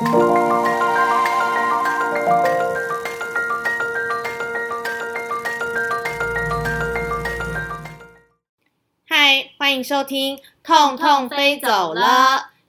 嗨，欢迎收听《痛痛飞走了》，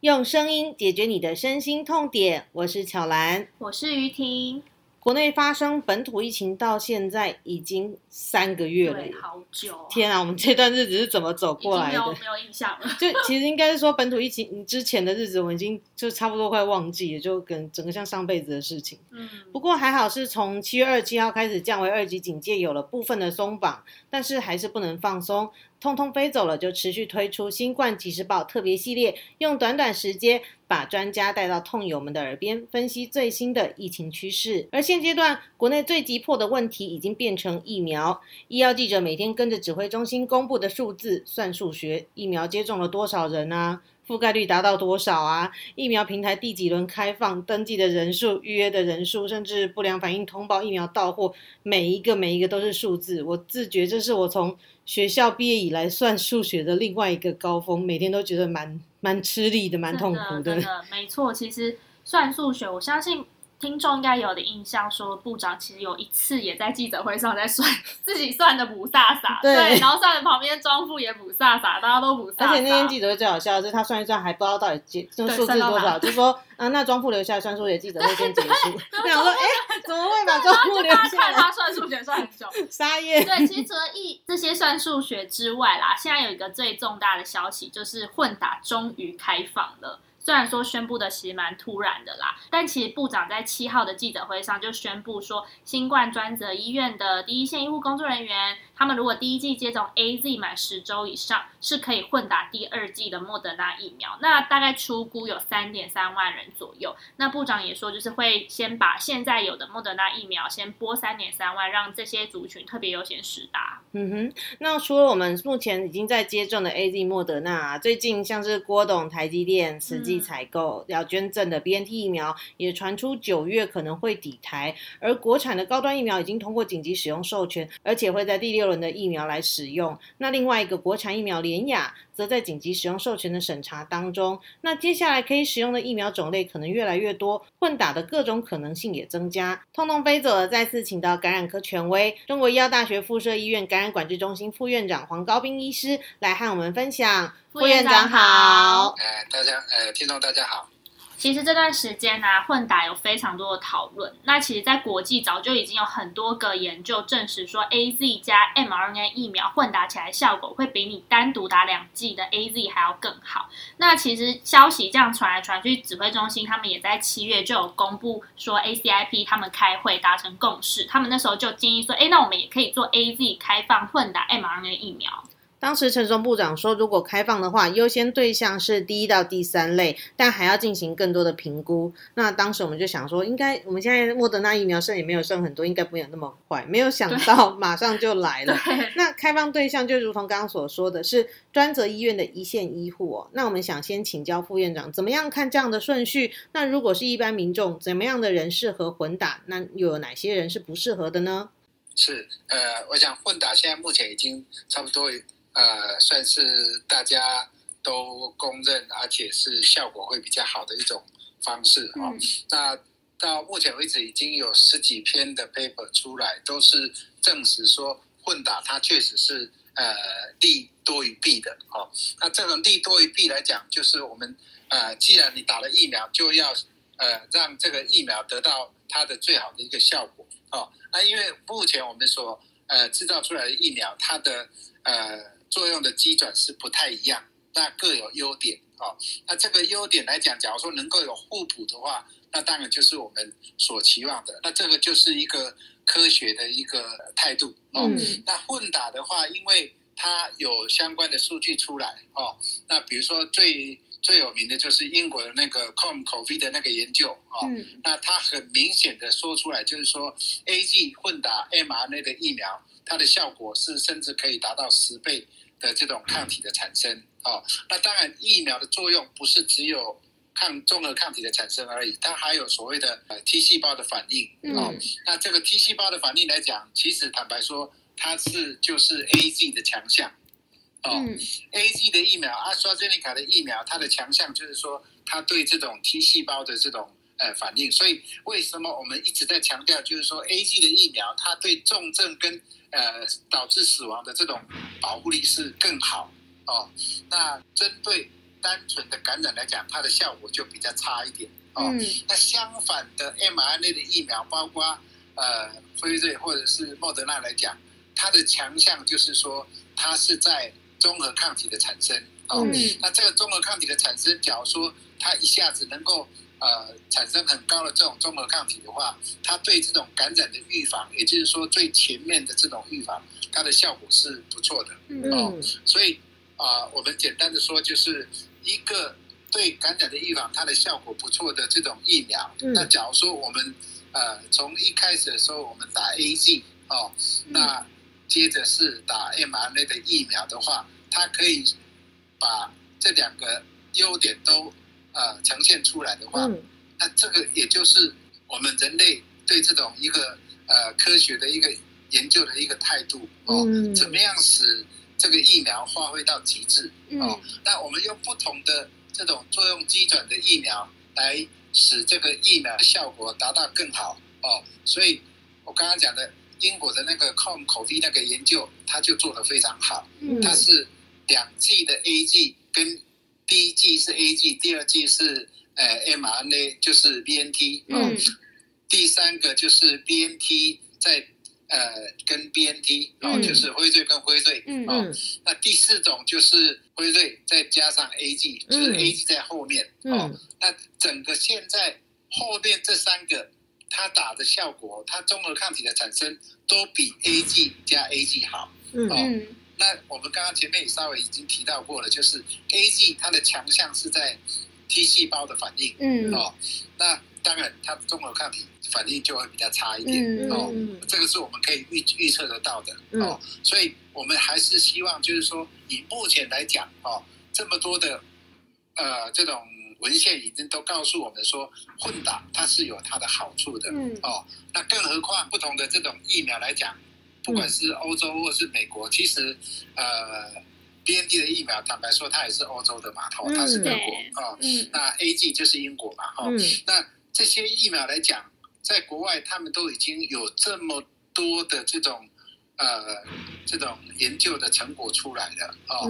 用声音解决你的身心痛点。我是巧兰，我是于婷。国内发生本土疫情到现在已经三个月了，好久！天啊，我们这段日子是怎么走过来的？没有没有印象了。就其实应该是说，本土疫情之前的日子，我们已经就差不多快忘记了，就跟整个像上辈子的事情。嗯。不过还好是从七月二十七号开始降为二级警戒，有了部分的松绑，但是还是不能放松。通通飞走了，就持续推出新冠即时报特别系列，用短短时间把专家带到痛友们的耳边，分析最新的疫情趋势。而现阶段，国内最急迫的问题已经变成疫苗。医药记者每天跟着指挥中心公布的数字算数学，疫苗接种了多少人啊？覆盖率达到多少啊？疫苗平台第几轮开放？登记的人数、预约的人数，甚至不良反应通报、疫苗到货，每一个每一个都是数字。我自觉这是我从学校毕业以来算数学的另外一个高峰，每天都觉得蛮蛮吃力的，蛮痛苦的。真的，没错，其实算数学，我相信。听众应该有的印象，说部长其实有一次也在记者会上在算自己算的补飒飒，对，然后算的旁边庄副也补飒飒，大家都补飒。而且那天记者会最好笑的是，他算一算还不知道到底结这个数字多少，就说啊，那庄副留下来算数学，记者会先结束。我想说，哎，怎么会把庄副留下来？看他算数学算很久，沙耶。对，其实除了一这些算数学之外啦，现在有一个最重大的消息，就是混打终于开放了。虽然说宣布的其实蛮突然的啦，但其实部长在七号的记者会上就宣布说，新冠专责医院的第一线医护工作人员。他们如果第一季接种 A Z 满十周以上，是可以混打第二季的莫德纳疫苗。那大概出估有三点三万人左右。那部长也说，就是会先把现在有的莫德纳疫苗先拨三点三万，让这些族群特别优先实打。嗯哼。那除了我们目前已经在接种的 A Z 莫德纳，最近像是郭董、台积电、慈济采购要捐赠的 B N T 疫苗，也传出九月可能会抵台。而国产的高端疫苗已经通过紧急使用授权，而且会在第六轮。的疫苗来使用，那另外一个国产疫苗联雅则在紧急使用授权的审查当中。那接下来可以使用的疫苗种类可能越来越多，混打的各种可能性也增加。通通飞走了，再次请到感染科权威中国医药大学附设医院感染管制中心副院长黄高斌医师来和我们分享。副院长好，哎，大家，呃，听众大家好。其实这段时间呢，混打有非常多的讨论。那其实，在国际早就已经有很多个研究证实说，A Z 加 m R N A 疫苗混打起来效果会比你单独打两剂的 A Z 还要更好。那其实消息这样传来传去，指挥中心他们也在七月就有公布说，A C I P 他们开会达成共识，他们那时候就建议说，哎，那我们也可以做 A Z 开放混打 m R N A 疫苗。当时陈松部长说，如果开放的话，优先对象是第一到第三类，但还要进行更多的评估。那当时我们就想说，应该我们现在莫德纳疫苗剩也没有剩很多，应该不会有那么快。没有想到马上就来了。那开放对象就如同刚刚所说的是专责医院的一线医护哦。那我们想先请教副院长，怎么样看这样的顺序？那如果是一般民众，怎么样的人适合混打？那又有哪些人是不适合的呢？是呃，我想混打现在目前已经差不多。呃，算是大家都公认，而且是效果会比较好的一种方式啊。那到目前为止，已经有十几篇的 paper 出来，都是证实说混打它确实是呃利多于弊的哦。那这种利多于弊来讲，就是我们呃，既然你打了疫苗，就要呃让这个疫苗得到它的最好的一个效果哦。那因为目前我们所呃制造出来的疫苗，它的呃作用的机转是不太一样，那各有优点哦。那这个优点来讲，假如说能够有互补的话，那当然就是我们所期望的。那这个就是一个科学的一个态度哦。那混打的话，因为它有相关的数据出来哦。那比如说最最有名的就是英国的那个 Com COVID 的那个研究哦。那它很明显的说出来，就是说 A G 混打 mRNA 的疫苗，它的效果是甚至可以达到十倍。的这种抗体的产生哦，那当然疫苗的作用不是只有抗综合抗体的产生而已，它还有所谓的呃 T 细胞的反应哦。那这个 T 细胞的反应来讲，其实坦白说，它是就是 A Z 的强项哦。A Z 的疫苗，阿斯 e 尼卡的疫苗，它的强项就是说，它对这种 T 细胞的这种呃反应。所以为什么我们一直在强调，就是说 A G 的疫苗，它对重症跟呃导致死亡的这种保护力是更好哦。那针对单纯的感染来讲，它的效果就比较差一点哦。那相反的 mRNA 的疫苗，包括呃辉瑞或者是莫德纳来讲，它的强项就是说，它是在综合抗体的产生哦。那这个综合抗体的产生，假如说它一下子能够呃产生很高的这种综合抗体的话，它对这种感染的预防，也就是说最前面的这种预防，它的效果是不错的哦。所以啊，我们简单的说就是。一个对感染的预防，它的效果不错的这种疫苗，那假如说我们呃从一开始的时候我们打 A G 哦，那接着是打 mRNA 的疫苗的话，它可以把这两个优点都呃呈现出来的话，那这个也就是我们人类对这种一个呃科学的一个研究的一个态度哦，怎么样使。这个疫苗发挥到极致哦，那我们用不同的这种作用基准的疫苗来使这个疫苗的效果达到更好哦，所以我刚刚讲的英国的那个 Com 口服那个研究，它就做得非常好，它是两剂的 A G 跟第一剂是 A G，第二剂是呃 m R N A，就是 B N T，嗯，第三个就是 B N T 在。呃，跟 B N T 然后，就是辉瑞跟辉瑞。嗯哦，那第四种就是辉瑞再加上 A G，就是 A G 在后面。哦。那整个现在后面这三个，它打的效果，它综合抗体的产生都比 A G 加 A G 好。嗯。哦。那我们刚刚前面也稍微已经提到过了，就是 A G 它的强项是在 T 细胞的反应嗯哦。那当然，它的综合抗体。反应就会比较差一点哦，这个是我们可以预预测得到的哦，所以我们还是希望就是说，以目前来讲哦，这么多的呃这种文献已经都告诉我们说，混打它是有它的好处的嗯哦。那更何况不同的这种疫苗来讲，不管是欧洲或是美国，其实呃 B N T 的疫苗，坦白说它也是欧洲的嘛，哦，它是德国哦，那 A G 就是英国嘛，哈，那这些疫苗来讲。在国外，他们都已经有这么多的这种呃这种研究的成果出来了哦。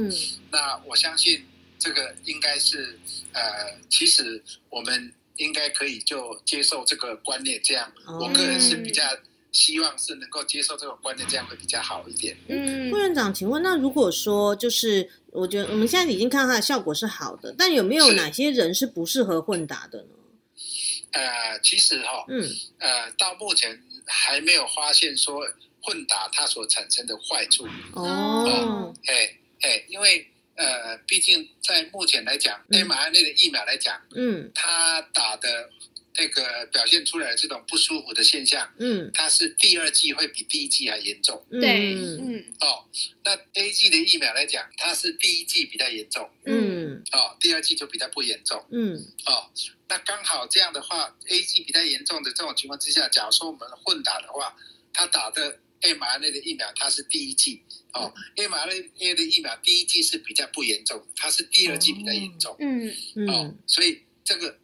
那我相信这个应该是呃，其实我们应该可以就接受这个观念，这样我个人是比较希望是能够接受这种观念，这样会比较好一点。嗯，副院长，请问那如果说就是我觉得我们现在已经看到它的效果是好的，但有没有哪些人是不适合混打的呢？呃，其实哈，嗯，呃，到目前还没有发现说混打它所产生的坏处。哦，哎哎，因为呃，毕竟在目前来讲，mRNA 的疫苗来讲，嗯，它打的那个表现出来的这种不舒服的现象，嗯，它是第二季会比第一季还严重，对，嗯，哦，那 A 季的疫苗来讲，它是第一季比较严重，嗯，哦，第二季就比较不严重，嗯，哦。那刚好这样的话，A 季比较严重的这种情况之下，假如说我们混打的话，他打的 mRNA 的疫苗，它是第一季哦，mRNA 的疫苗第一季是比较不严重，它是第二季比较严重，嗯嗯，哦，所以这个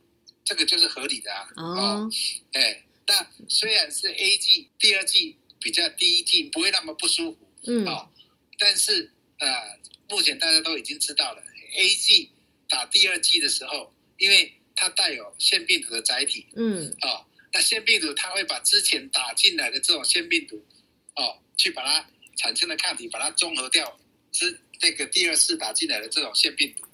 这个就是合理的啊，哦，哎，那虽然是 A G 第二剂比较第一剂不会那么不舒服，嗯，哦，但是呃，目前大家都已经知道了，A G 打第二剂的时候，因为它带有腺病毒的载体，嗯，哦，那腺病毒它会把之前打进来的这种腺病毒，哦，去把它产生的抗体把它中和掉，是那个第二次打进来的这种腺病毒，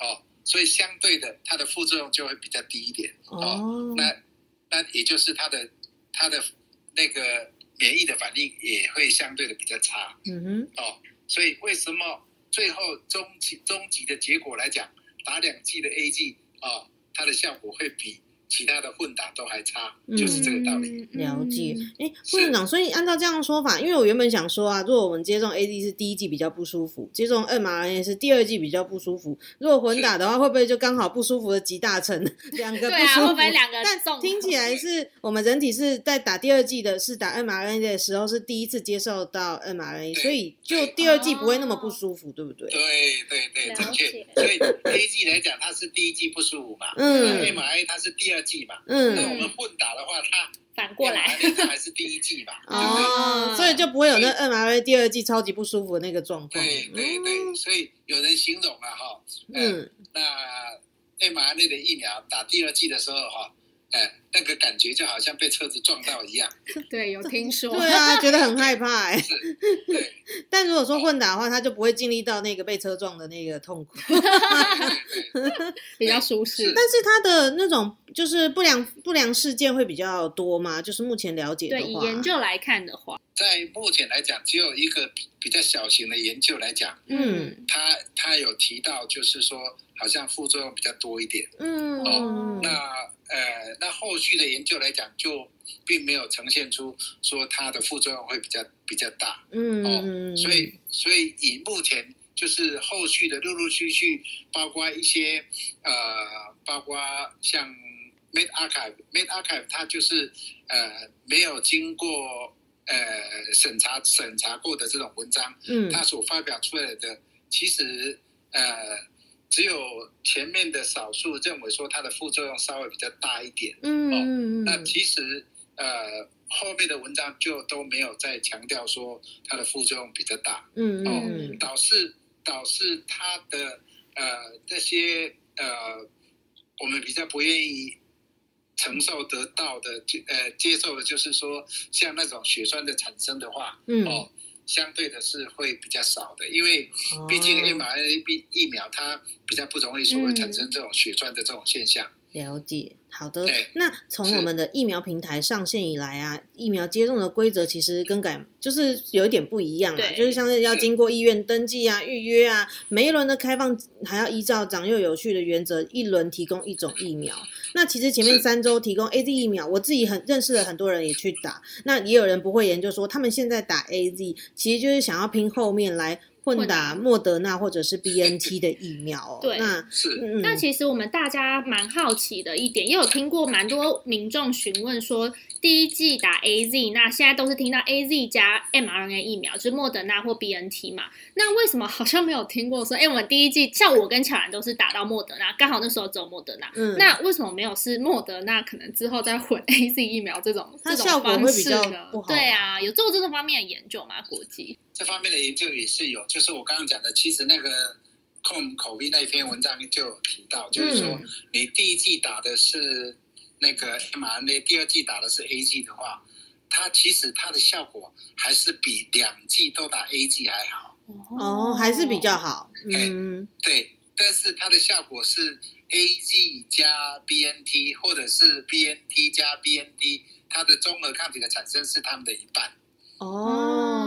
哦，所以相对的它的副作用就会比较低一点，哦，那那也就是它的它的那个免疫的反应也会相对的比较差，嗯哼，哦，所以为什么最后终极终极的结果来讲，打两剂的 A G 啊？它的效果会比。其他的混打都还差，就是这个道理。了解，哎，副院长，所以按照这样的说法，因为我原本想说啊，如果我们接种 A D 是第一季比较不舒服，接种 m R N A 是第二季比较不舒服，如果混打的话，会不会就刚好不舒服的集大成，两个不舒服？两个？但听起来是我们人体是在打第二季的，是打 m R N A 的时候是第一次接受到 m R N A，所以就第二季不会那么不舒服，对不对？对对对，正确。所以 A G 来讲，它是第一季不舒服嘛，嗯，M R A 它是第二。二季嘛，嗯。那我们混打的话，它反过来，还是第一剂嘛，对不对？哦，所以就不会有那 mRNA 第二季超级不舒服的那个状况。对对对，所以有人形容了哈，嗯，嗯，那 mRNA 的疫苗打第二季的时候哈，哎，那个感觉就好像被车子撞到一样，对，有听说，对啊，觉得很害怕哎。是，对 但如果说混打的话，他就不会经历到那个被车撞的那个痛苦。比较舒适。但是他的那种就是不良不良事件会比较多吗？就是目前了解的话对，以，研究来看的话，在目前来讲，只有一个比比较小型的研究来讲，嗯他他有提到，就是说好像副作用比较多一点。嗯哦那呃，那后续的研究来讲，就并没有呈现出说它的副作用会比较比较大。嗯哦嗯，所以所以以目前就是后续的陆陆续续，包括一些呃，包括像 Med Archive，Med Archive 它就是呃没有经过呃审查审查过的这种文章，嗯它所发表出来的，其实呃只有前面的少数认为说它的副作用稍微比较大一点，嗯嗯那其实呃后面的文章就都没有再强调说它的副作用比较大，嗯哦嗯。导致导致它的呃这些呃我们比较不愿意承受得到的，就呃接受的就是说像那种血栓的产生的话，嗯。哦，相对的是会比较少的，因为毕竟哦 mRNA 疫疫苗它比较不容易说会产生这种血栓的这种现象。了解，好的。那从我们的疫苗平台上线以来啊，疫苗接种的规则其实更改就是有一点不一样啊，就是像是要经过医院登记啊、预约啊，每一轮的开放还要依照长幼有序的原则，一轮提供一种疫苗。那其实前面三周提供 A Z 疫苗，我自己很认识了很多人也去打，那也有人不会研究说，他们现在打 A Z 其实就是想要拼后面来混混打打莫德纳或者是 B N T 的疫苗、哦。对那是，嗯，那其实我们大家蛮好奇的一点，也有听过蛮多民众询问说，第一季打 A Z，那现在都是听到 A Z 加 mRNA 疫苗，就是莫德纳或 B N T 嘛。那为什么好像没有听过说，哎，我们第一季像我跟巧兰都是打到莫德纳，刚好那时候只有莫德纳。嗯那为什么没有是莫德纳？可能之后再混 A Z 疫苗这种这种它效果方会比较式呢不好对啊，有做这个方面的研究吗？国际？这方面的研究也是有，就是我刚刚讲的，其实那个控口鼻那篇文章就有提到，就是说嗯你第一季打的是那个 mRNA，第二季打的是 A G 的话，它其实它的效果还是比两季都打 A G 还好。哦，还是比较好。嗯，对，但是它的效果是 A G 加 B N T，或者是 B N T 加 B N T，它的综合抗体的产生是它们的一半。哦，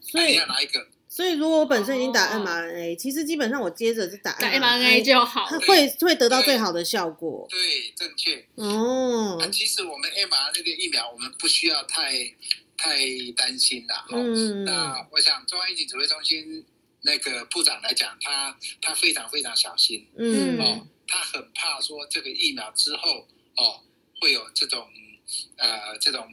所以要哪一个？所以如果我本身已经打哦 mRNA，其实基本上我接着是打打 mRNA 就好会会得到最好的效果。对，正确。哦那，其实我们 mRNA 的疫苗，我们不需要太太担心了。哦嗯，那我想中央疫情指挥中心那个部长来讲，他他非常非常小心嗯哦，他很怕说这个疫苗之后哦会有这种呃这种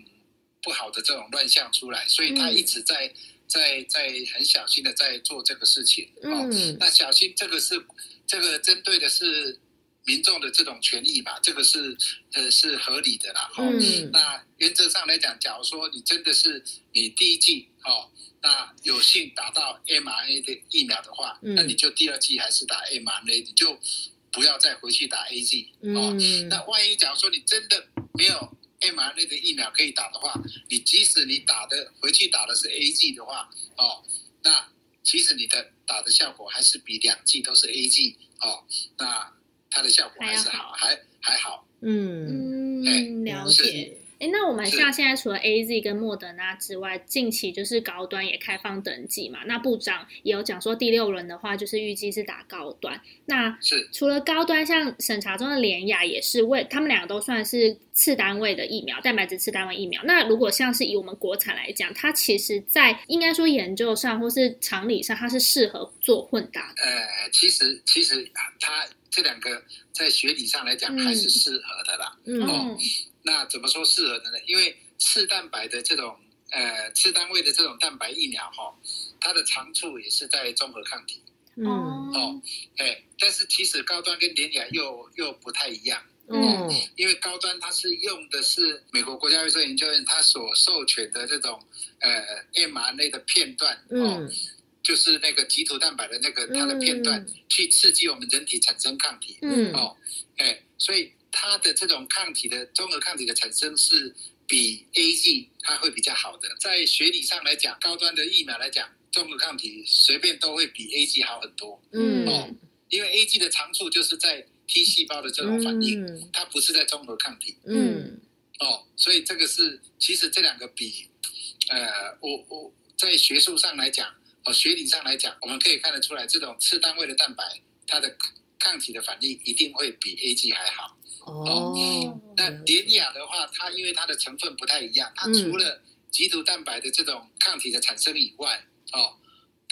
不好的这种乱象出来，所以他嗯一直在、在在很小心的在做这个事情哦。嗯那小心这个是这个针对的是民众的这种权益嘛，这个是呃是合理的啦。哦嗯那原则上来讲，假如说你真的是你第一季哦，那有幸打到 mRNA 的疫苗的话，嗯那你就第二季还是打 mRNA，你就不要再回去打 AZ 哦。嗯，那万一假如说你真的没有 mRNA 的疫苗可以打的话，你即使你打的回去打的是 A G 的话，哦，那其实你的打的效果还是比两剂都是 A G 哦，那它的效果还是还好好，还还好。嗯，嗯，了了解。解。哎，那我们像现在除了 A Z 跟莫德纳之外，近期就是高端也开放登记嘛。那部长也有讲说，第六轮的话就是预计是打高端。那是除了高端，像审查中的联雅也是为他们两个都算是次单位的疫苗，蛋白质次单位疫苗。那如果像是以我们国产来讲，它其实在应该说研究上或是常理上，它是适合做混搭的。呃，其实其实它这两个在学理上来讲还是适合的啦。嗯哦那怎么说适合的呢？因为次蛋白的这种呃次单位的这种蛋白疫苗哈、它的长处也是在综合抗体。嗯。哦，哎，但是其实高端跟联雅又又不太一样。嗯，因为高端它是用的是美国国家卫生研究院它所授权的这种呃 mRNA 的片段哦，就是那个棘突蛋白的那个它的片段去刺激我们人体产生抗体，嗯。哦，哎，所以它的这种抗体的综合抗体的产生是比 A G 它会比较好的，在学理上来讲，高端的疫苗来讲，综合抗体随便都会比 A G 好很多，嗯。哦，因为 A G 的长处就是在 T 细胞的这种反应，它不是在综合抗体。嗯，哦，所以这个是其实这两个比，呃，我我在学术上来讲，哦，学理上来讲，我们可以看得出来，这种次单位的蛋白，它的抗体的反应一定会比 A G 还好。哦，那典雅的话，它因为它的成分不太一样，它除了棘突蛋白的这种抗体的产生以外，哦。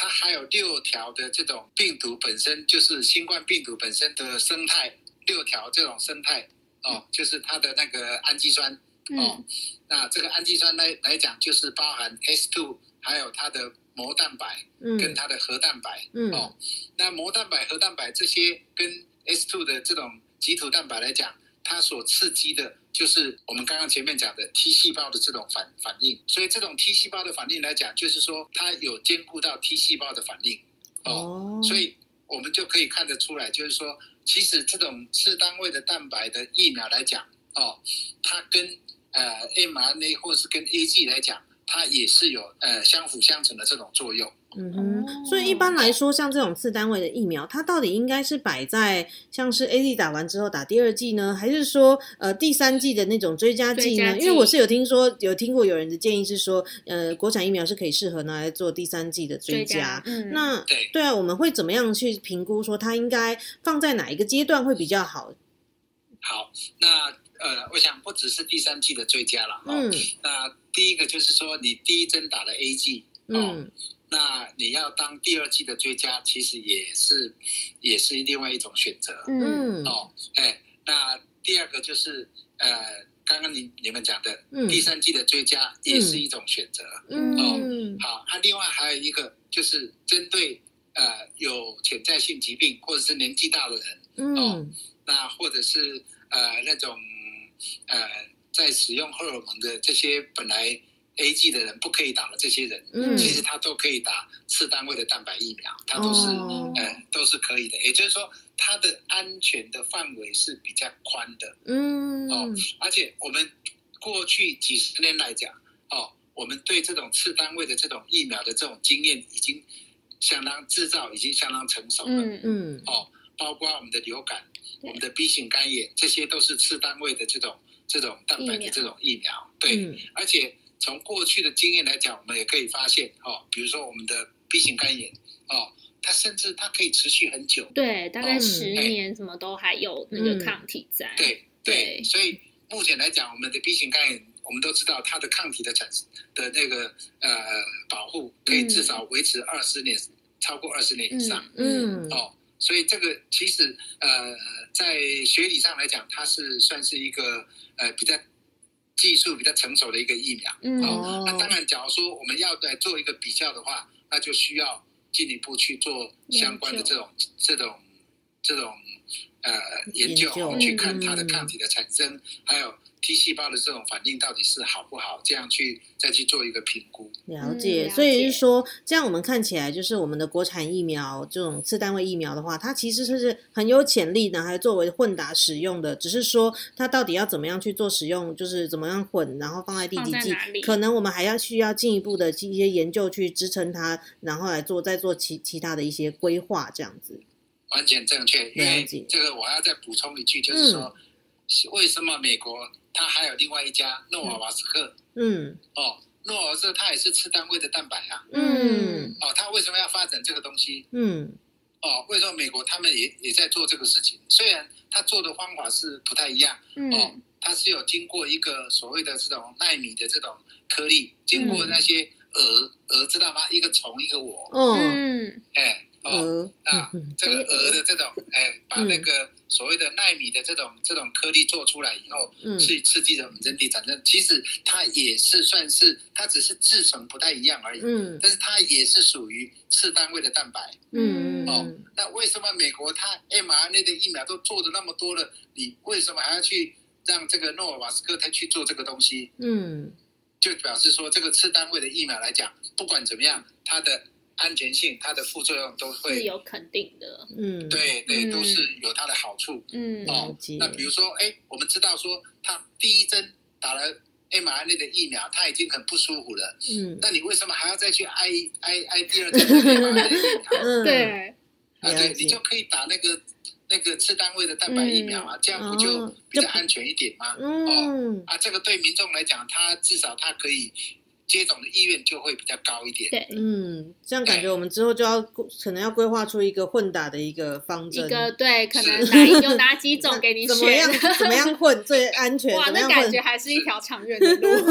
它还有六条的这种病毒本身就是新冠病毒本身的生态，六条这种生态哦，就是它的那个氨基酸哦。那这个氨基酸来来讲，就是包含 S two，还有它的膜蛋白跟它的核蛋白哦。那膜蛋白、核蛋白这些跟 S two 的这种棘突蛋白来讲。它所刺激的就是我们刚刚前面讲的 T 细胞的这种反反应，所以这种 T 细胞的反应来讲，就是说它有兼顾到 T 细胞的反应。哦，所以我们就可以看得出来，就是说其实这种次单位的蛋白的疫苗来讲哦，它跟呃 mRNA 或者是跟 AG 来讲，它也是有呃相辅相成的这种作用。嗯哼，所以一般来说，像这种次单位的疫苗，它到底应该是摆在像是 A D 打完之后打第二剂呢，还是说呃第三剂的那种追加剂呢？因为我是有听说，有听过有人的建议是说，呃，国产疫苗是可以适合拿来做第三剂的追加。嗯，那对啊，我们会怎么样去评估说它应该放在哪一个阶段会比较好？好，那呃，我想不只是第三季的追加了。嗯，那第一个就是说，你第一针打了 A G，嗯。那你要当第二季的追加，其实也是也是另外一种选择。嗯，哦，哎，那第二个就是呃，刚刚你你们讲的第三季的追加也是一种选择。嗯，哦，好，那另外还有一个就是针对呃有潜在性疾病或者是年纪大的人，哦，那或者是呃那种呃在使用荷尔蒙的这些本来。A G 的人不可以打的这些人，嗯，其实他都可以打次单位的蛋白疫苗，他都是，呃，都是可以的。也就是说，它的安全的范围是比较宽的，嗯，哦，而且我们过去几十年来讲，哦，我们对这种次单位的这种疫苗的这种经验已经相当制造已经相当成熟了，嗯嗯，哦，包括我们的流感、我们的 B 型肝炎，这些都是次单位的这种这种蛋白的这种疫苗，对，而且。从过去的经验来讲，我们也可以发现，哦，比如说我们的 B 型肝炎，哦，它甚至它可以持续很久，对，大概十年，什么都还有那个抗体在。对对，所以目前来讲，我们的 B 型肝炎，我们都知道它的抗体的产生的那个呃保护，可以至少维持二十年，超过二十年以上。嗯，哦，所以这个其实呃，在学理上来讲，它是算是一个呃比较。技术比较成熟的一个疫苗，哦，那当然，假如说我们要来做一个比较的话，那就需要进一步去做相关的这种、这种、这种呃研究，去看它的抗体的产生，还有。T 细胞的这种反应到底是好不好？这样去再去做一个评估。了解，所以是说，这样我们看起来就是我们的国产疫苗这种次单位疫苗的话，它其实是很有潜力的，还作为混打使用的。只是说它到底要怎么样去做使用，就是怎么样混，然后放在第几剂，可能我们还要需要进一步的一些研究去支撑它，然后来做再做其其他的一些规划，这样子。完全正确。因为这个我要再补充一句，就是说，为什么美国？它还有另外一家诺瓦瓦斯克，嗯，哦，诺瓦瓦斯克它也是吃单位的蛋白啊，嗯，哦，它为什么要发展这个东西？嗯，哦，为什么美国他们也也在做这个事情？虽然他做的方法是不太一样，嗯哦，它是有经过一个所谓的这种纳米的这种颗粒，经过那些蛾蛾知道吗？一个虫一个我，嗯，哎。哦那，这个鹅的这种，哎，把那个所谓的纳米的这种这种颗粒做出来以后，去刺激我们人体产生，其实它也是算是，它只是制成不太一样而已。嗯，但是它也是属于次单位的蛋白。嗯哦，那为什么美国它 mRNA 的疫苗都做的那么多了，你为什么还要去让这个诺瓦斯克他去做这个东西？嗯，就表示说这个次单位的疫苗来讲，不管怎么样，它的安全性、它的副作用都会是有肯定的。嗯，对对，都是有它的好处。嗯，哦，那比如说，哎，我们知道说他第一针打了。mRNA 的疫苗，他已经很不舒服了。嗯，那你为什么还要再去挨挨挨第二针？对，啊对，你就可以打那个那个次单位的蛋白疫苗啊，这样不就比较安全一点吗？哦，啊，这个对民众来讲，他至少它可以。接种的意愿就会比较高一点。对，嗯，这样感觉我们之后就要可能要规划出一个混打的一个方针。一个对，可能哪有哪几种给你 选？怎么样？怎么样混最安全？哇，那感觉还是一条长远的路。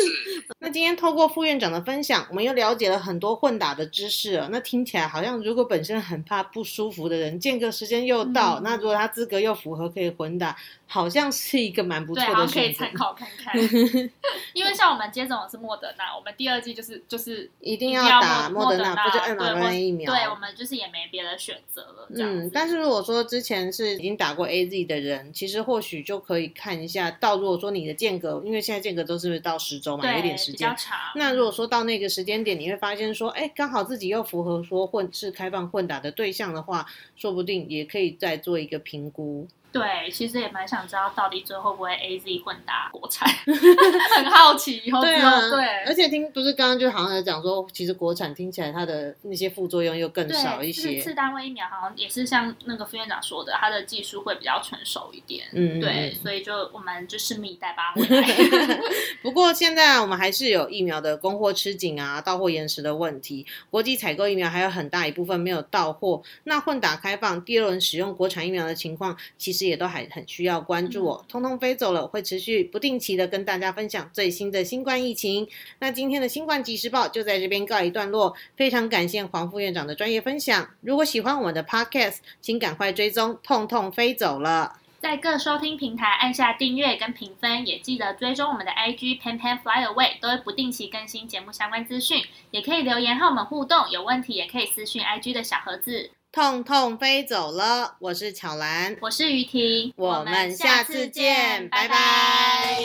那今天透过副院长的分享，我们又了解了很多混打的知识了。那听起来好像，如果本身很怕不舒服的人，间隔时间又到，那如果他资格又符合，可以混打。好像是一个蛮不错的，可以参考看看。因为像我们接种的是莫德纳，我们第二季就是就是一定要打莫德纳，不就 mRNA 疫苗？对，我们就是也没别的选择了。嗯，但是如果说之前是已经打过 AZ 的人，其实或许就可以看一下。到如果说你的间隔，因为现在间隔都是到十周嘛，有点时间。那如果说到那个时间点，你会发现说，哎，刚好自己又符合说混是开放混打的对象的话，说不定也可以再做一个评估。对，其实也蛮想知道到底最后会不会 A Z 混搭国产，很好奇以后。对啊，对。而且听不是刚刚就好像在讲说，其实国产听起来它的那些副作用又更少一些。次单位疫苗好像也是像那个副院长说的，它的技术会比较成熟一点。嗯对，所以就我们就拭目以待吧。不过现在我们还是有疫苗的供货吃紧啊、到货延时的问题，国际采购疫苗还有很大一部分没有到货。那混打开放第二轮使用国产疫苗的情况，其实。也都还很需要关注哦，通通飞走了，会持续不定期的跟大家分享最新的新冠疫情。那今天的新冠即时报就在这边告一段落，非常感谢黄副院长的专业分享。如果喜欢我们的 Podcast，请赶快追踪，痛痛飞走了，在各收听平台按下订阅跟评分，也记得追踪我们的 IG Pan Pan Fly Away，都会不定期更新节目相关资讯，也可以留言和我们互动，有问题也可以私讯 IG 的小盒子。痛痛飞走了，我是巧兰，我是于婷，我们下次见，拜拜。